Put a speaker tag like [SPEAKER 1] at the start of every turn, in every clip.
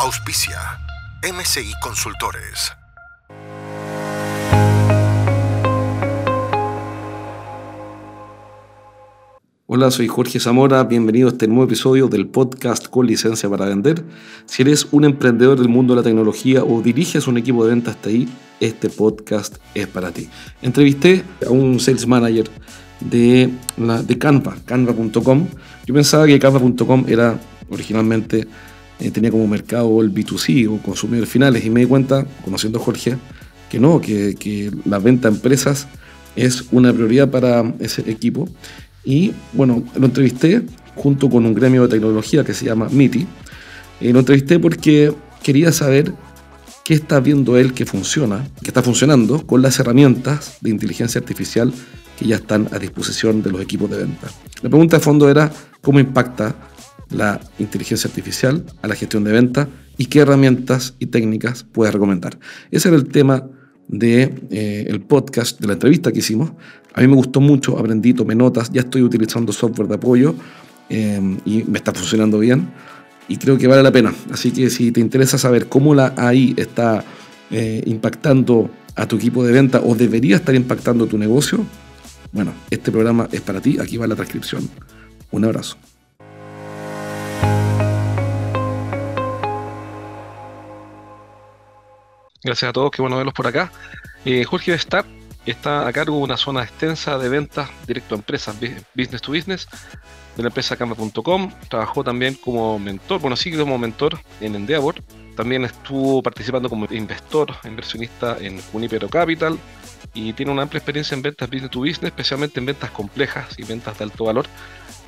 [SPEAKER 1] Auspicia MCI Consultores.
[SPEAKER 2] Hola, soy Jorge Zamora, bienvenido a este nuevo episodio del podcast con licencia para vender. Si eres un emprendedor del mundo de la tecnología o diriges un equipo de ventas ahí, este podcast es para ti. Entrevisté a un sales manager de, de Canva, canva.com. Yo pensaba que canva.com era originalmente, eh, tenía como mercado el B2C o consumidores finales y me di cuenta, conociendo a Jorge, que no, que, que la venta a empresas es una prioridad para ese equipo y bueno, lo entrevisté junto con un gremio de tecnología que se llama MITI. Y lo entrevisté porque quería saber qué está viendo él que funciona, que está funcionando con las herramientas de inteligencia artificial que ya están a disposición de los equipos de venta. La pregunta de fondo era cómo impacta la inteligencia artificial a la gestión de venta y qué herramientas y técnicas puede recomendar. Ese era el tema del de, eh, podcast, de la entrevista que hicimos. A mí me gustó mucho, aprendí, tomé notas, ya estoy utilizando software de apoyo eh, y me está funcionando bien y creo que vale la pena. Así que si te interesa saber cómo la AI está eh, impactando a tu equipo de venta o debería estar impactando tu negocio, bueno, este programa es para ti, aquí va la transcripción. Un abrazo. Gracias a todos, qué bueno verlos por acá. Eh, Jorge Vestar está a cargo de una zona extensa de ventas directo a empresas, business to business, de la empresa Canva.com. Trabajó también como mentor, bueno, sí como mentor en Endeavor. También estuvo participando como investor, inversionista en Unipero Capital y tiene una amplia experiencia en ventas business to business, especialmente en ventas complejas y ventas de alto valor.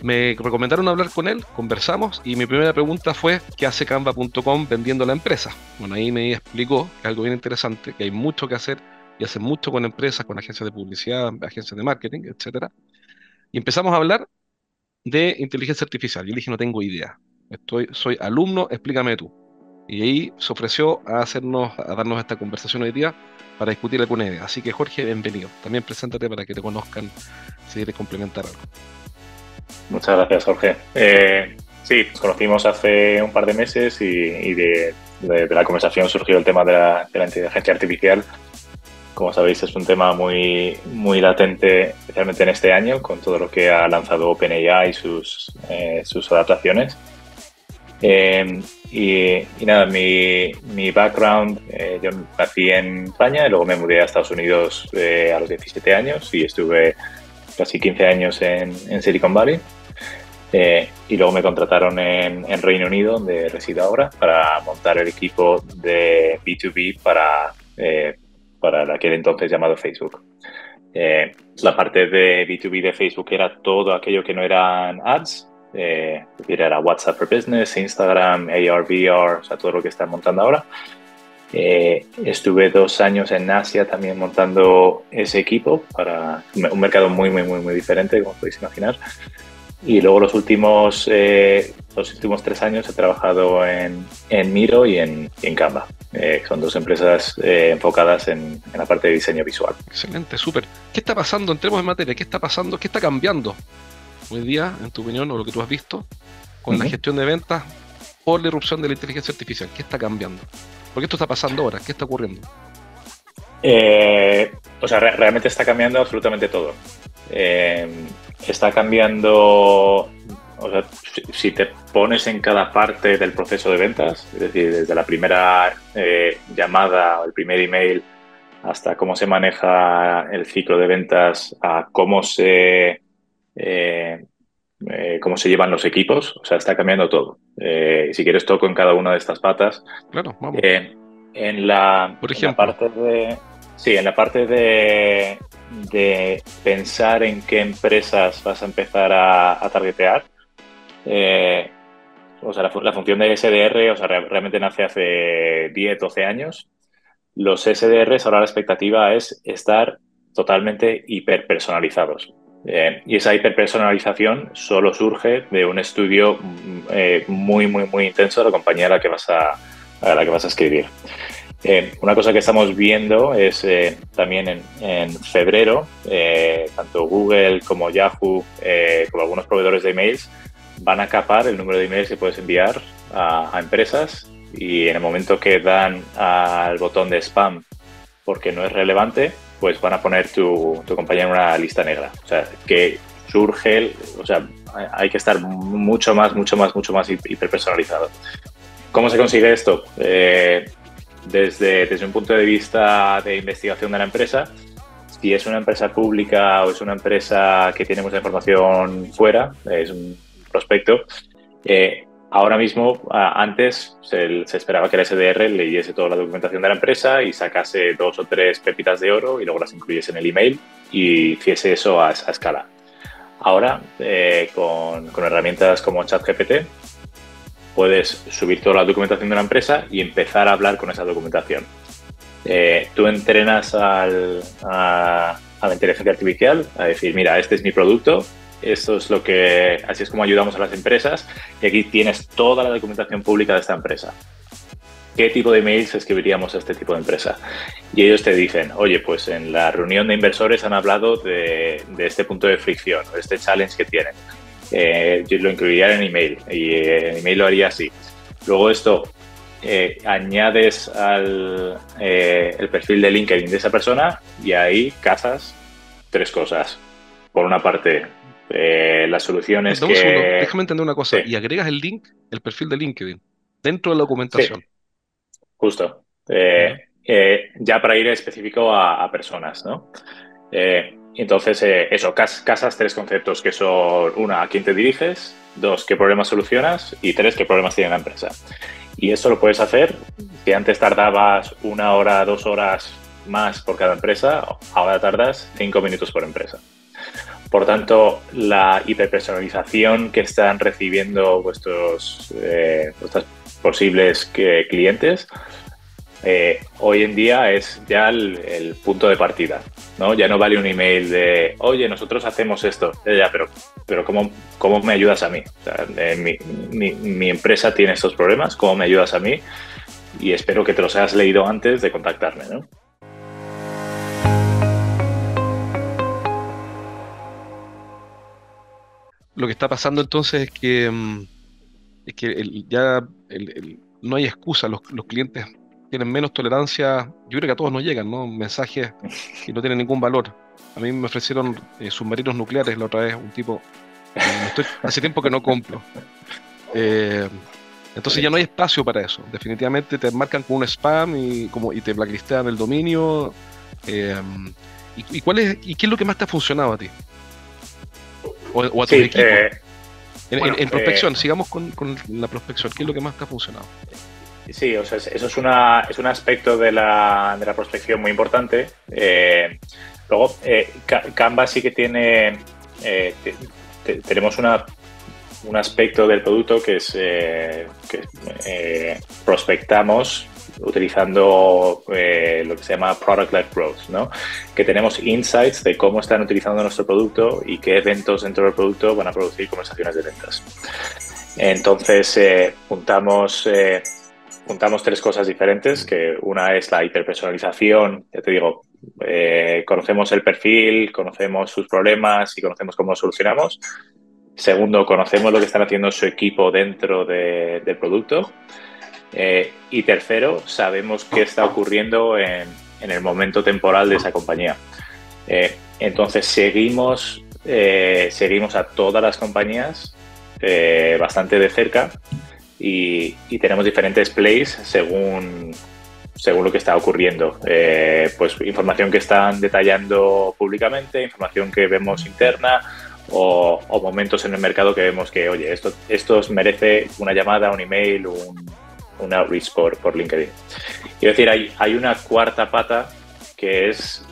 [SPEAKER 2] Me recomendaron hablar con él, conversamos y mi primera pregunta fue ¿qué hace Canva.com vendiendo la empresa? Bueno, ahí me explicó que algo bien interesante, que hay mucho que hacer y hace mucho con empresas, con agencias de publicidad, agencias de marketing, etc. Y empezamos a hablar de inteligencia artificial. Yo le dije, no tengo idea. Estoy, soy alumno, explícame tú. Y ahí se ofreció a hacernos, a darnos esta conversación hoy día para discutir alguna idea. Así que Jorge, bienvenido. También preséntate para que te conozcan si quieres complementar.
[SPEAKER 3] Muchas gracias, Jorge. Eh, sí, nos conocimos hace un par de meses y, de, la conversación surgió el tema de la, inteligencia artificial. Como sabéis, es un tema muy, muy latente, especialmente en este año, con todo lo que ha lanzado OpenAI y sus, eh, sus adaptaciones. Eh, y, nada, mi, mi background, yo nací en España y luego me mudé a Estados Unidos a los 17 años y estuve casi 15 años en, en Silicon Valley. Eh, y luego me contrataron en, en, Reino Unido, donde resido ahora, para montar el equipo de B2B para, eh, para aquel entonces llamado Facebook. Eh, la parte de B2B de Facebook era todo aquello que no eran ads, eh, era WhatsApp for Business, Instagram, AR, VR, o sea, todo lo que están montando ahora. Eh, estuve dos años en Asia también montando ese equipo para un mercado muy, muy, muy, muy diferente, como podéis imaginar. Y luego los últimos, eh, los últimos tres años he trabajado en, en Miro y en, en Canva. Eh, son dos empresas enfocadas en, en, la parte de diseño visual.
[SPEAKER 2] Excelente, súper. ¿Qué está pasando? Entremos en materia. ¿Qué está pasando? ¿Qué está cambiando hoy día, en tu opinión, o lo que tú has visto, con la gestión de ventas por la irrupción de la inteligencia artificial? ¿Qué está cambiando? Porque esto está pasando ahora, ¿qué está ocurriendo?
[SPEAKER 3] Eh, o sea, re realmente está cambiando absolutamente todo. Eh, está cambiando, o sea, si te pones en cada parte del proceso de ventas, es decir, desde la primera eh, llamada o el primer email hasta cómo se maneja el ciclo de ventas, a cómo se, eh, eh, cómo se llevan los equipos, o sea, está cambiando todo. Eh, si quieres toco en cada una de estas patas.
[SPEAKER 2] Claro, vamos.
[SPEAKER 3] Eh, en la,
[SPEAKER 2] Por ejemplo.
[SPEAKER 3] En la parte de, sí, en la parte de, de, pensar en qué empresas vas a empezar a, a targetear, eh, o sea, la, función de SDR, o sea, realmente nace hace 10, 12 años. Los SDRs ahora la expectativa es estar totalmente hiperpersonalizados. Eh, y esa hiperpersonalización solo surge de un estudio eh, muy, muy, muy intenso de la compañía a la que vas a, a, la que vas a escribir. Eh, una cosa que estamos viendo es también en, en febrero, tanto Google como Yahoo, como algunos proveedores de emails, van a capar el número de emails que puedes enviar a, a empresas y en el momento que dan al botón de spam porque no es relevante, pues van a poner tu, tu compañía en una lista negra. O sea, que surge, o sea, hay que estar mucho más, mucho más, mucho más hiperpersonalizado. ¿Cómo se consigue esto? Eh, desde, desde un punto de vista de investigación de la empresa, si es una empresa pública o es una empresa que tiene mucha información fuera, es un prospecto, eh, Ahora mismo, antes se, esperaba que el SDR leyese toda la documentación de la empresa y sacase dos o tres pepitas de oro y luego las incluyese en el email y hiciese eso a, escala. Ahora, eh, con, herramientas como ChatGPT, puedes subir toda la documentación de la empresa y empezar a hablar con esa documentación. Eh, tú entrenas a la inteligencia artificial a decir, mira, este es mi producto, esto es lo que, así es como ayudamos a las empresas. Y aquí tienes toda la documentación pública de esta empresa. ¿Qué tipo de emails escribiríamos a este tipo de empresa? Y ellos te dicen, oye, pues en la reunión de inversores han hablado de, este punto de fricción, de este challenge que tienen. Eh, yo lo incluiría en email y en email lo haría así. Luego esto eh, añades al eh, el perfil de LinkedIn de esa persona y ahí cazas tres cosas. Por una parte, eh, las soluciones que...
[SPEAKER 2] déjame entender una cosa. Y agregas el link, el perfil de LinkedIn, dentro de la documentación.
[SPEAKER 3] Justo. Eh, eh, ya para ir específico a, personas, ¿no? entonces, eso, casas tres conceptos que son, una, a quién te diriges, dos, qué problemas solucionas y tres, qué problemas tiene la empresa. Y esto lo puedes hacer, si antes tardabas una hora, dos horas más por cada empresa, ahora tardas cinco minutos por empresa. Por tanto, la hiperpersonalización que están recibiendo vuestros, eh, vuestros posibles clientes eh, hoy en día es ya el, punto de partida. ¿no? Ya no vale un email de, oye, nosotros hacemos esto. Ya, pero, pero ¿cómo, ¿cómo me ayudas a mí? mi, mi, mi, empresa tiene estos problemas, ¿cómo me ayudas a mí? Y espero que te los hayas leído antes de contactarme. ¿no?
[SPEAKER 2] Lo que está pasando entonces es que, mm, es que ya no hay excusa, los, clientes tienen menos tolerancia, yo creo que a todos nos llegan, ¿no? Mensajes que no tienen ningún valor. A mí me ofrecieron eh, submarinos nucleares la otra vez, un tipo, eh, hace tiempo que no compro. Eh, entonces ya no hay espacio para eso. Definitivamente te marcan con un spam y, como, y te blacklistean el dominio. y, cuál es, ¿Y qué es lo que más te ha funcionado a ti? O, a tu equipo. Eh, en, prospección, eh, sigamos con, la prospección. ¿Qué es lo que más te ha funcionado?
[SPEAKER 3] Sí, o sea, eso es, una, es un aspecto de la, de la prospección muy importante. Eh, luego, Canva sí que tiene. tenemos una, un aspecto del producto que es que prospectamos utilizando eh, lo que se llama Product-Led Growth, ¿no? que tenemos insights de cómo están utilizando nuestro producto y qué eventos dentro del producto van a producir conversaciones de ventas. Entonces, eh, juntamos, eh, juntamos tres cosas diferentes, que una es la hiperpersonalización, ya te digo, conocemos el perfil, conocemos sus problemas y conocemos cómo solucionamos. Segundo, conocemos lo que están haciendo su equipo dentro del producto. Eh, y tercero, sabemos qué está ocurriendo en, el momento temporal de esa compañía. Eh, entonces seguimos, eh, seguimos a todas las compañías bastante de cerca y, tenemos diferentes plays según, según lo que está ocurriendo. pues información que están detallando públicamente, información que vemos interna o, momentos en el mercado que vemos que, oye, esto, esto merece una llamada, un email, un, un outreach por, LinkedIn. Quiero decir, hay, hay una cuarta pata que es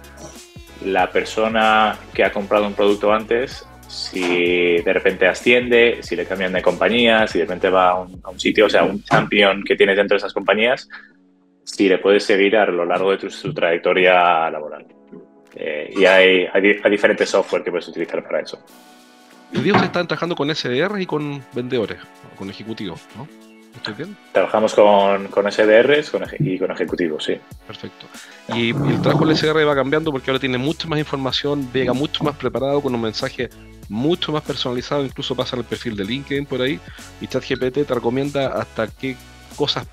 [SPEAKER 3] la persona que ha comprado un producto antes si de repente asciende, si le cambian de compañía, si de repente va a un, sitio, o sea, un champion que tienes dentro de esas compañías, si le puedes seguir a lo largo de tu, su trayectoria laboral. Eh, y hay, hay, diferentes software que puedes utilizar para eso.
[SPEAKER 2] Y Dios están trabajando con SDR y con vendedores, con ejecutivos.
[SPEAKER 3] ¿Estoy bien? Trabajamos con, con SDRs y con ejecutivos, sí.
[SPEAKER 2] Perfecto. Y, el trabajo del SDR va cambiando porque ahora tiene mucha más información, llega mucho más preparado con un mensaje mucho más personalizado, incluso pasa en el perfil de LinkedIn por ahí, y ChatGPT te recomienda hasta qué cosas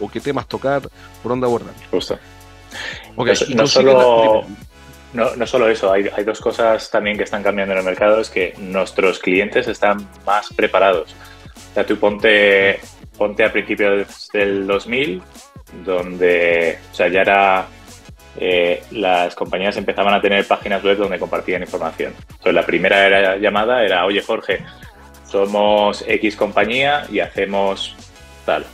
[SPEAKER 2] o qué temas tocar, por dónde abordar.
[SPEAKER 3] Justo. no, solo, no, no, solo eso, hay, hay, dos cosas también que están cambiando en el mercado, es que nuestros clientes están más preparados. O sea, tú ponte, ponte a principios del 2000, donde o sea, ya era eh, las compañías empezaban a tener páginas web donde compartían información. Entonces, la primera llamada era, oye Jorge, somos X compañía y hacemos tal.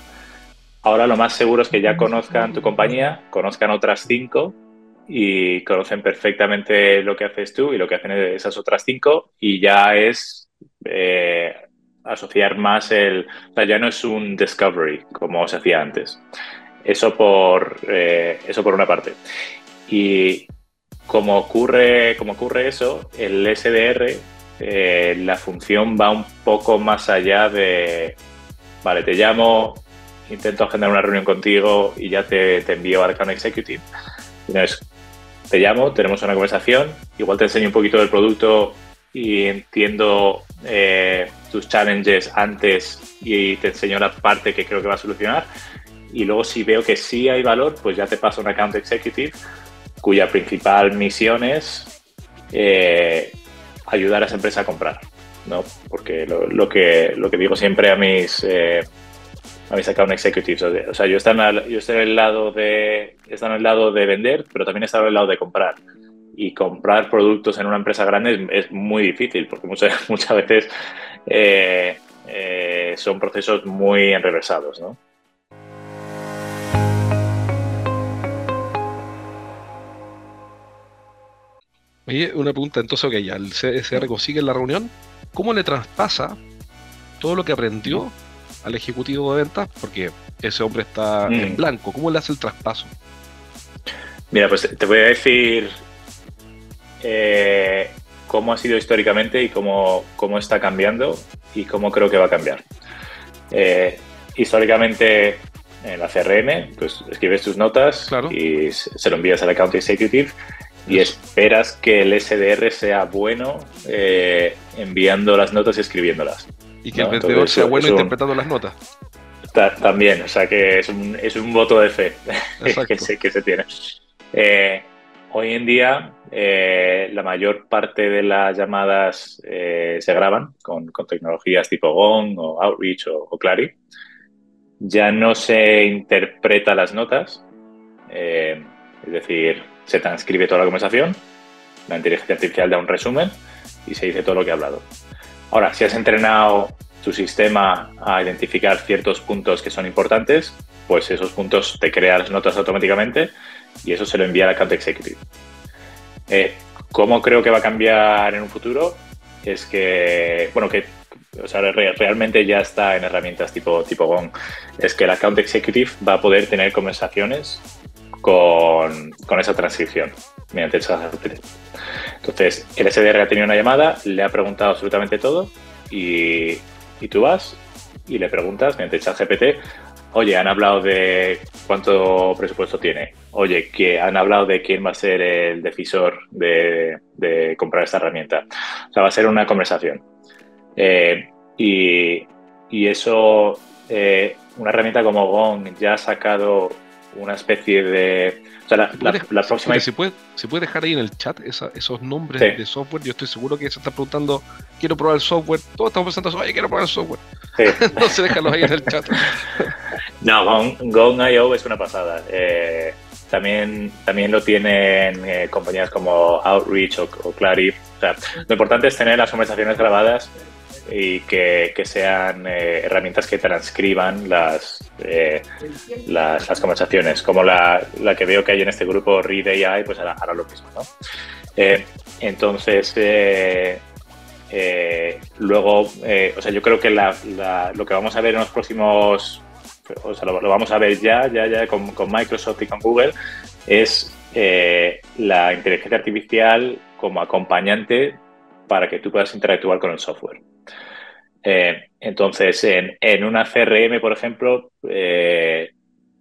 [SPEAKER 3] Ahora lo más seguro es que ya conozcan tu compañía, conozcan otras cinco y conocen perfectamente lo que haces tú y lo que hacen esas otras cinco y ya es eh, asociar más el... Ya no es un discovery como se hacía antes. Eso por, eh, eso por una parte. Y como ocurre, como ocurre eso, el SDR, eh, la función va un poco más allá de, vale, te llamo, intento agendar una reunión contigo y ya te, te envío al account executive. Entonces, te llamo, tenemos una conversación, igual te enseño un poquito del producto y entiendo eh, tus challenges antes y te enseño la parte que creo que va a solucionar y luego si veo que sí hay valor, pues ya te paso un account executive cuya principal misión es eh, ayudar a esa empresa a comprar, ¿no? Porque lo, que, lo que digo siempre a mis, eh, a mis account executives, o sea, yo estoy, en yo estoy en el lado de, estoy en el lado de vender, pero también estoy en el lado de comprar. Y comprar productos en una empresa grande es, muy difícil, porque muchas, muchas veces eh, son procesos muy enreversados, ¿no?
[SPEAKER 2] Oye, una pregunta entonces, ok, ya el CSR consigue la reunión, ¿cómo le traspasa todo lo que aprendió al ejecutivo de ventas? Porque ese hombre está en mm. blanco, ¿cómo le hace el traspaso?
[SPEAKER 3] Mira, pues te voy a decir eh, cómo ha sido históricamente y cómo, cómo, está cambiando y cómo creo que va a cambiar. Eh, históricamente en la CRM, pues escribes tus notas y se lo envías al account executive y esperas que el SDR sea bueno eh, enviando las notas y escribiéndolas.
[SPEAKER 2] Y que el vendedor sea bueno interpretando las notas.
[SPEAKER 3] también, o sea que es un, es un voto de fe que, se, que se tiene. Eh, hoy en día eh, la mayor parte de las llamadas se graban con, tecnologías tipo Gong o Outreach o, o. Ya no se interpreta las notas, es decir, se transcribe toda la conversación, la inteligencia artificial da un resumen y se dice todo lo que ha hablado. Ahora, si has entrenado tu sistema a identificar ciertos puntos que son importantes, pues esos puntos te crea las notas automáticamente y eso se lo envía al account executive. Eh, ¿Cómo creo que va a cambiar en un futuro? Es que, bueno, que realmente ya está en herramientas tipo, tipo Gong. Es que el account executive va a poder tener conversaciones con, con esa transcripción mediante ChatGPT. Entonces, el SDR ha tenido una llamada, le ha preguntado absolutamente todo y, y tú vas y le preguntas mediante ChatGPT, oye, han hablado de cuánto presupuesto tiene, oye, que han hablado de quién va a ser el decisor de, de comprar esta herramienta. O sea, va a ser una conversación. Eh, y, y, eso, eh, una herramienta como Gong ya ha sacado una especie de... O sea, la, próxima...
[SPEAKER 2] ¿Se puede, ¿Se puede dejar ahí en el chat esos nombres de software? Yo estoy seguro que se está preguntando, quiero probar el software. Todos estamos pensando, oye, quiero probar el software. no se déjalos ahí en el chat.
[SPEAKER 3] no, Gong.io es una pasada. Eh, también, también lo tienen eh, compañías como Outreach o, o Clary. Lo importante es tener las conversaciones grabadas y que, sean eh, herramientas que transcriban las, las, conversaciones, como la, que veo que hay en este grupo Read AI, pues hará, lo mismo. ¿no? Entonces, luego, o sea, yo creo que lo que vamos a ver en los próximos, o sea, lo, vamos a ver ya, ya, ya con, Microsoft y con Google, es la inteligencia artificial como acompañante para que tú puedas interactuar con el software. Eh, entonces, en, una CRM, por ejemplo, eh,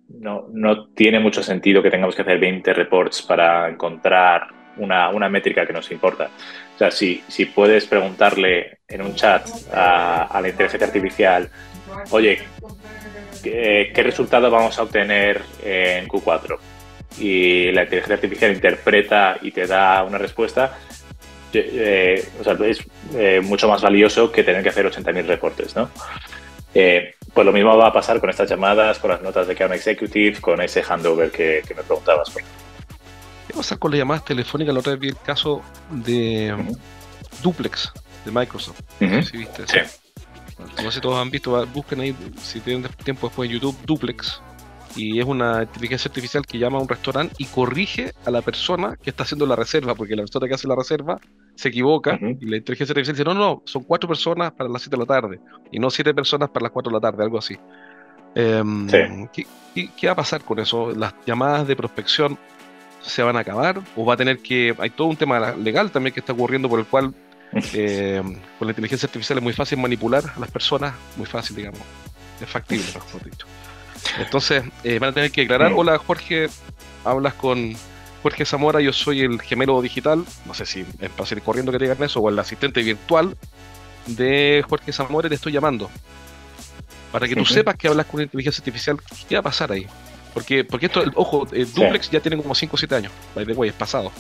[SPEAKER 3] no, tiene mucho sentido que tengamos que hacer 20 reports para encontrar una, métrica que nos importa. O sea, si, si puedes preguntarle en un chat a, la inteligencia artificial, oye, ¿qué, ¿qué, resultado vamos a obtener en Q4? Y la inteligencia artificial interpreta y te da una respuesta, eh, o sea, es eh, mucho más valioso que tener que hacer 80.000 reportes, ¿no? Eh, pues lo mismo va a pasar con estas llamadas, con las notas de Account Executive, con ese handover que, me preguntabas.
[SPEAKER 2] ¿Qué pasa con las llamadas telefónicas? La otra vez vi el caso de Duplex de Microsoft.
[SPEAKER 3] Si viste
[SPEAKER 2] Sí. No sé si todos han visto, busquen ahí, si tienen tiempo después en YouTube, Duplex y es una inteligencia artificial que llama a un restaurante y corrige a la persona que está haciendo la reserva, porque la persona que hace la reserva se equivoca y la inteligencia artificial dice, no, no, son cuatro personas para las siete de la tarde y no siete personas para las cuatro de la tarde, algo así. Em, ¿qué, va a pasar con eso? ¿Las llamadas de prospección se van a acabar? ¿O va a tener que... Hay todo un tema legal también que está ocurriendo por el cual em, con la inteligencia artificial es muy fácil manipular a las personas, muy fácil, digamos. Es factible, mejor dicho. Entonces, eh, van a tener que declarar, hola Jorge, hablas con Jorge Zamora, yo soy el gemelo digital, no sé si es para ir corriendo que te digan eso, o el asistente virtual de Jorge Zamora te estoy llamando. Para que tú sepas que hablas con inteligencia artificial, ¿qué va a pasar ahí? Porque, porque esto, ojo, el Duplex ya tiene como 5 o 7 años, by the way, es pasado.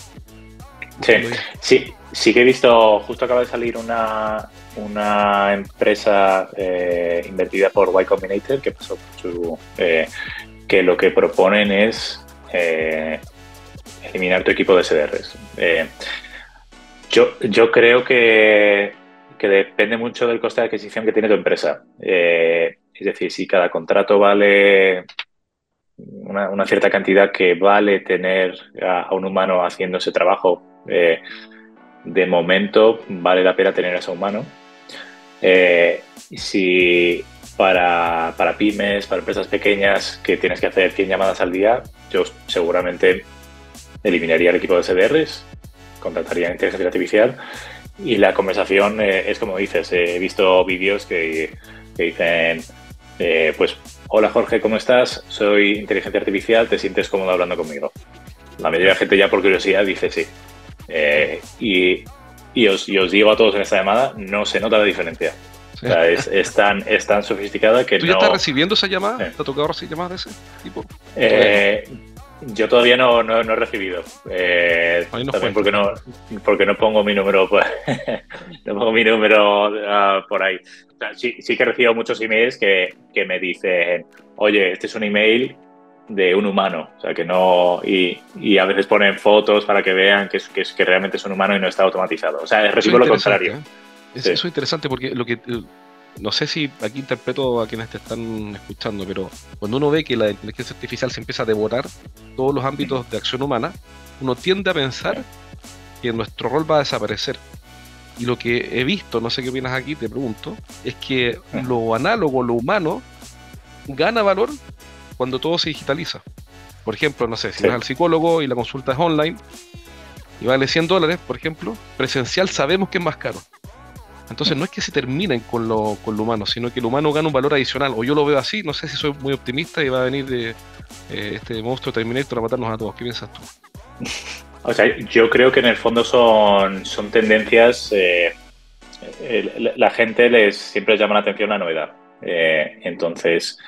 [SPEAKER 3] Sí, sí, sí que he visto, justo acaba de salir una, una empresa eh, invertida por Y Combinator que pasó su, eh, que lo que proponen es eh, eliminar tu equipo de SDRs. yo, yo creo que, que, depende mucho del coste de adquisición que tiene tu empresa. es decir, si cada contrato vale una, una, cierta cantidad que vale tener a, un humano haciendo ese trabajo, de momento vale la pena tener a ese humano eh, si para, pymes, para empresas pequeñas que tienes que hacer 100 llamadas al día, yo seguramente eliminaría el equipo de SDRs, contrataría inteligencia artificial y la conversación eh, es como dices, he visto vídeos que, dicen, eh, pues, hola Jorge, ¿cómo estás? Soy inteligencia artificial, ¿te sientes cómodo hablando conmigo? La mayoría de la gente ya por curiosidad dice sí. Y y os, digo a todos en esta llamada, no se nota la diferencia. O sea, es, tan, es, tan, sofisticada que
[SPEAKER 2] ¿Tú ya estás recibiendo esa llamada? ¿Te ha tocado recibir llamadas de ese tipo?
[SPEAKER 3] Eh, yo todavía no, no, he recibido. Eh, también porque no, porque no pongo mi número, no pongo mi número ah, por ahí. sí, sí que he recibido muchos emails que, que me dicen, oye, este es un email de un humano, o sea que no y, y, a veces ponen fotos para que vean que, es, que, es, que realmente es un humano y no está automatizado. O sea, recibo lo contrario.
[SPEAKER 2] ¿eh? Eso es interesante porque lo que eh, no sé si aquí interpreto a quienes te están escuchando, pero cuando uno ve que la inteligencia artificial se empieza a devorar todos los ámbitos de acción humana, uno tiende a pensar que nuestro rol va a desaparecer. Y lo que he visto, no sé qué opinas aquí, te pregunto, es que lo análogo, lo humano, gana valor cuando todo se digitaliza. Por ejemplo, no sé, si vas al psicólogo y la consulta es online y vale 100 dólares, por ejemplo, presencial sabemos que es más caro. Entonces no es que se terminen con lo, con lo humano, sino que el humano gana un valor adicional. O yo lo veo así, no sé si soy muy optimista y va a venir de eh, este monstruo Terminator a matarnos a todos. ¿Qué piensas tú?
[SPEAKER 3] O sea, yo creo que en el fondo son, son tendencias. Eh, la, gente les siempre llama la atención la novedad. Eh, entonces,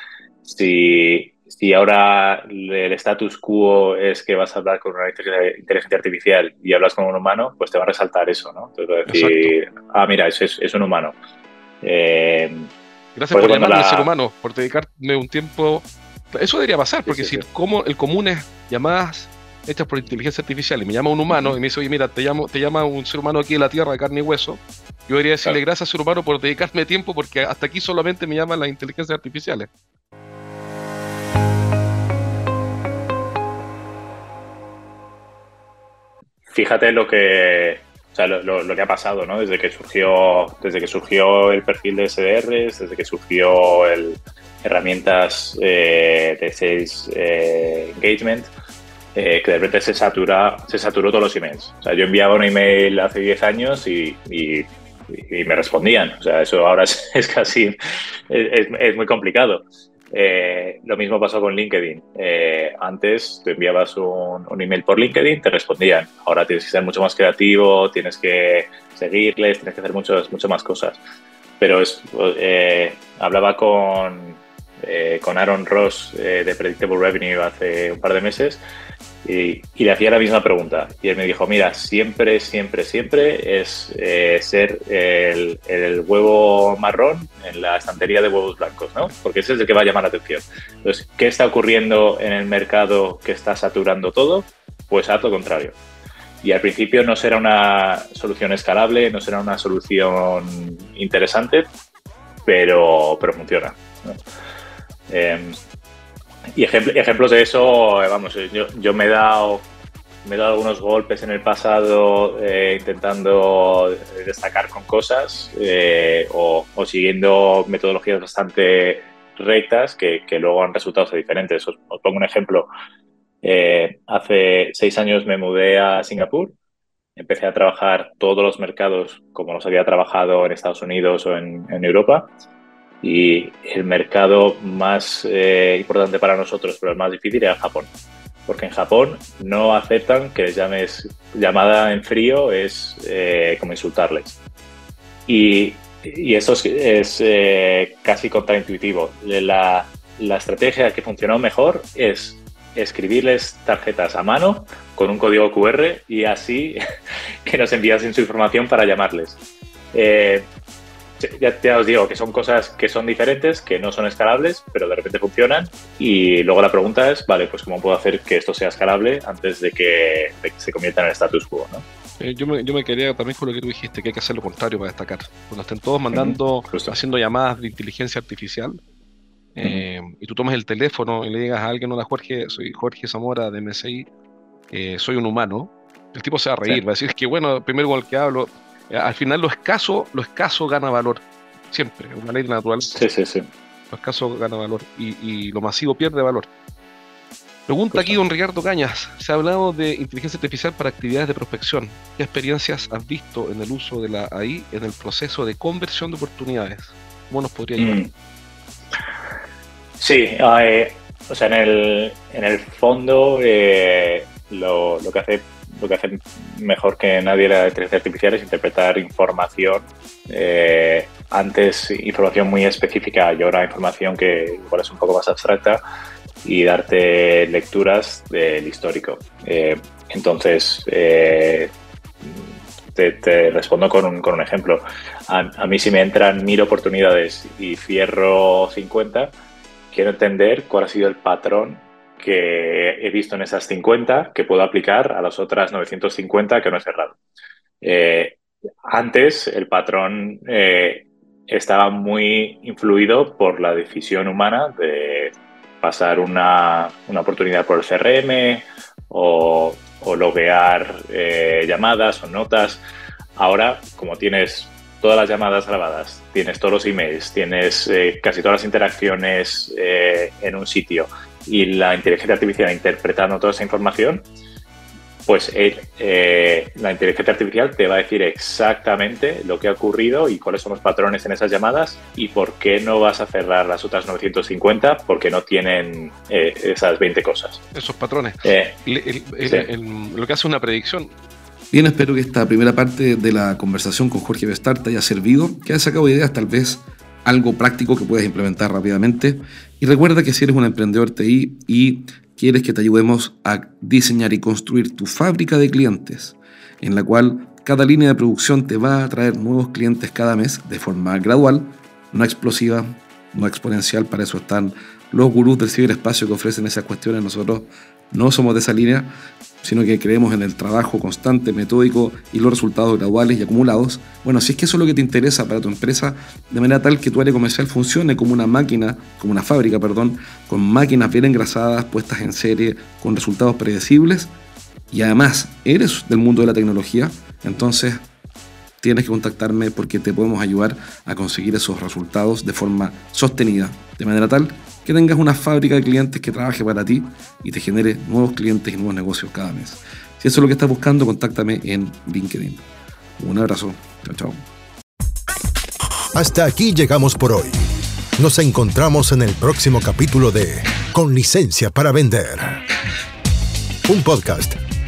[SPEAKER 3] si, si ahora el status quo es que vas a hablar con una inteligencia artificial y hablas con un humano, pues te va a resaltar eso, ¿no? Te va a decir, ah, mira, es, es, un humano.
[SPEAKER 2] Eh, Gracias por llamarme ser humano, por dedicarme un tiempo. Eso debería pasar, porque si como el común es llamadas hechas por inteligencia artificial y me llama un humano y me dice, oye, mira, te, llamo, te llama un ser humano aquí en la Tierra de carne y hueso, yo debería decirle gracias ser humano por dedicarme tiempo porque hasta aquí solamente me llaman las inteligencias artificiales.
[SPEAKER 3] Fíjate lo que, sea, lo, que ha pasado, ¿no? Desde que surgió, desde que surgió el perfil de SDRs, desde que surgió el herramientas eh, de sales eh, engagement, eh, que de repente se satura, se saturó todos los emails. O sea, yo enviaba un email hace 10 años y, me respondían. O sea, eso ahora es, casi, es muy complicado. Eh, lo mismo pasó con LinkedIn. Eh, antes tú enviabas un, email por LinkedIn, te respondían. Ahora tienes que ser mucho más creativo, tienes que seguirles, tienes que hacer muchas, muchas más cosas. Pero es, eh, hablaba con, con Aaron Ross de Predictable Revenue hace un par de meses y, le hacía la misma pregunta. Y él me dijo, mira, siempre, siempre, siempre es eh, ser el, huevo marrón en la estantería de huevos blancos, ¿no? Porque ese es el que va a llamar la atención. Entonces, ¿qué está ocurriendo en el mercado que está saturando todo? Pues haz lo contrario. Y al principio no será una solución escalable, no será una solución interesante, pero, pero funciona. Em, y ejemplos de eso, eh, vamos, eh, yo, me he dado me he dado algunos golpes en el pasado eh, intentando destacar con cosas o, siguiendo metodologías bastante rectas que, luego han resultado diferentes. Os, pongo un ejemplo. hace seis años me mudé a Singapur. Empecé a trabajar todos los mercados como los había trabajado en Estados Unidos o en Europa y el mercado más eh, importante para nosotros, pero el más difícil, era Japón. Porque en Japón no aceptan que les llames llamada en frío, es eh, como insultarles. Y, eso es, eh, casi contraintuitivo. La, la estrategia que funcionó mejor es escribirles tarjetas a mano con un código QR y así que nos enviasen su información para llamarles. Eh, ya, os digo que son cosas que son diferentes, que no son escalables, pero de repente funcionan. Y luego la pregunta es, vale, pues ¿cómo puedo hacer que esto sea escalable antes de que, se convierta en el status quo? ¿no?
[SPEAKER 2] Eh, yo, me, yo me quería también con lo que tú dijiste, que hay que hacer lo contrario para destacar. Cuando estén todos mandando, haciendo llamadas de inteligencia artificial, eh, y tú tomas el teléfono y le digas a alguien, hola Jorge, soy Jorge Zamora de MSI, eh, soy un humano, el tipo se va a reír, va a decir que bueno, primero con el que hablo, al final lo escaso, lo escaso gana valor. Siempre, una ley natural.
[SPEAKER 3] Sí, sí, sí.
[SPEAKER 2] Lo escaso gana valor y, lo masivo pierde valor. Pregunta aquí don Ricardo Cañas. Se ha hablado de inteligencia artificial para actividades de prospección. ¿Qué experiencias has visto en el uso de la AI en el proceso de conversión de oportunidades? ¿Cómo nos podría ayudar? Mm.
[SPEAKER 3] Sí, eh, o sea, en el, en el fondo eh, lo, lo, que hace lo que hace mejor que nadie la inteligencia artificial es interpretar información. Eh, antes información muy específica y ahora información que igual es un poco más abstracta y darte lecturas del histórico. Eh, entonces, eh, te, respondo con un, con un ejemplo. A, a, mí si me entran mil oportunidades y cierro 50, quiero entender cuál ha sido el patrón que he visto en esas 50 que puedo aplicar a las otras 950 que no he cerrado. Eh, antes el patrón eh, estaba muy influido por la decisión humana de pasar una, oportunidad por el CRM o, loguear eh, llamadas o notas. Ahora, como tienes todas las llamadas grabadas, tienes todos los emails, tienes casi todas las interacciones en un sitio, y la inteligencia artificial interpretando toda esa información, pues eh, la inteligencia artificial te va a decir exactamente lo que ha ocurrido y cuáles son los patrones en esas llamadas y por qué no vas a cerrar las otras 950 porque no tienen eh, esas 20 cosas.
[SPEAKER 2] Esos patrones. Eh, lo que hace una predicción. Bien, espero que esta primera parte de la conversación con Jorge Bestart te haya servido, que haya sacado ideas tal vez algo práctico que puedas implementar rápidamente. Y recuerda que si eres un emprendedor TI y quieres que te ayudemos a diseñar y construir tu fábrica de clientes, en la cual cada línea de producción te va a traer nuevos clientes cada mes de forma gradual, no explosiva, no exponencial, para eso están los gurús del ciberespacio que ofrecen esas cuestiones. Nosotros no somos de esa línea, sino que creemos en el trabajo constante, metódico y los resultados graduales y acumulados. Bueno, si es que eso es lo que te interesa para tu empresa, de manera tal que tu área comercial funcione como una máquina, como una fábrica, perdón, con máquinas bien engrasadas, puestas en serie, con resultados predecibles, y además eres del mundo de la tecnología, Entonces, tienes que contactarme porque te podemos ayudar a conseguir esos resultados de forma sostenida, de manera tal que tengas una fábrica de clientes que trabaje para ti y te genere nuevos clientes y nuevos negocios cada mes. Si eso es lo que estás buscando, contáctame en LinkedIn. Un abrazo. Chao, chao.
[SPEAKER 1] Hasta aquí llegamos por hoy. Nos encontramos en el próximo capítulo de Con licencia para vender. Un podcast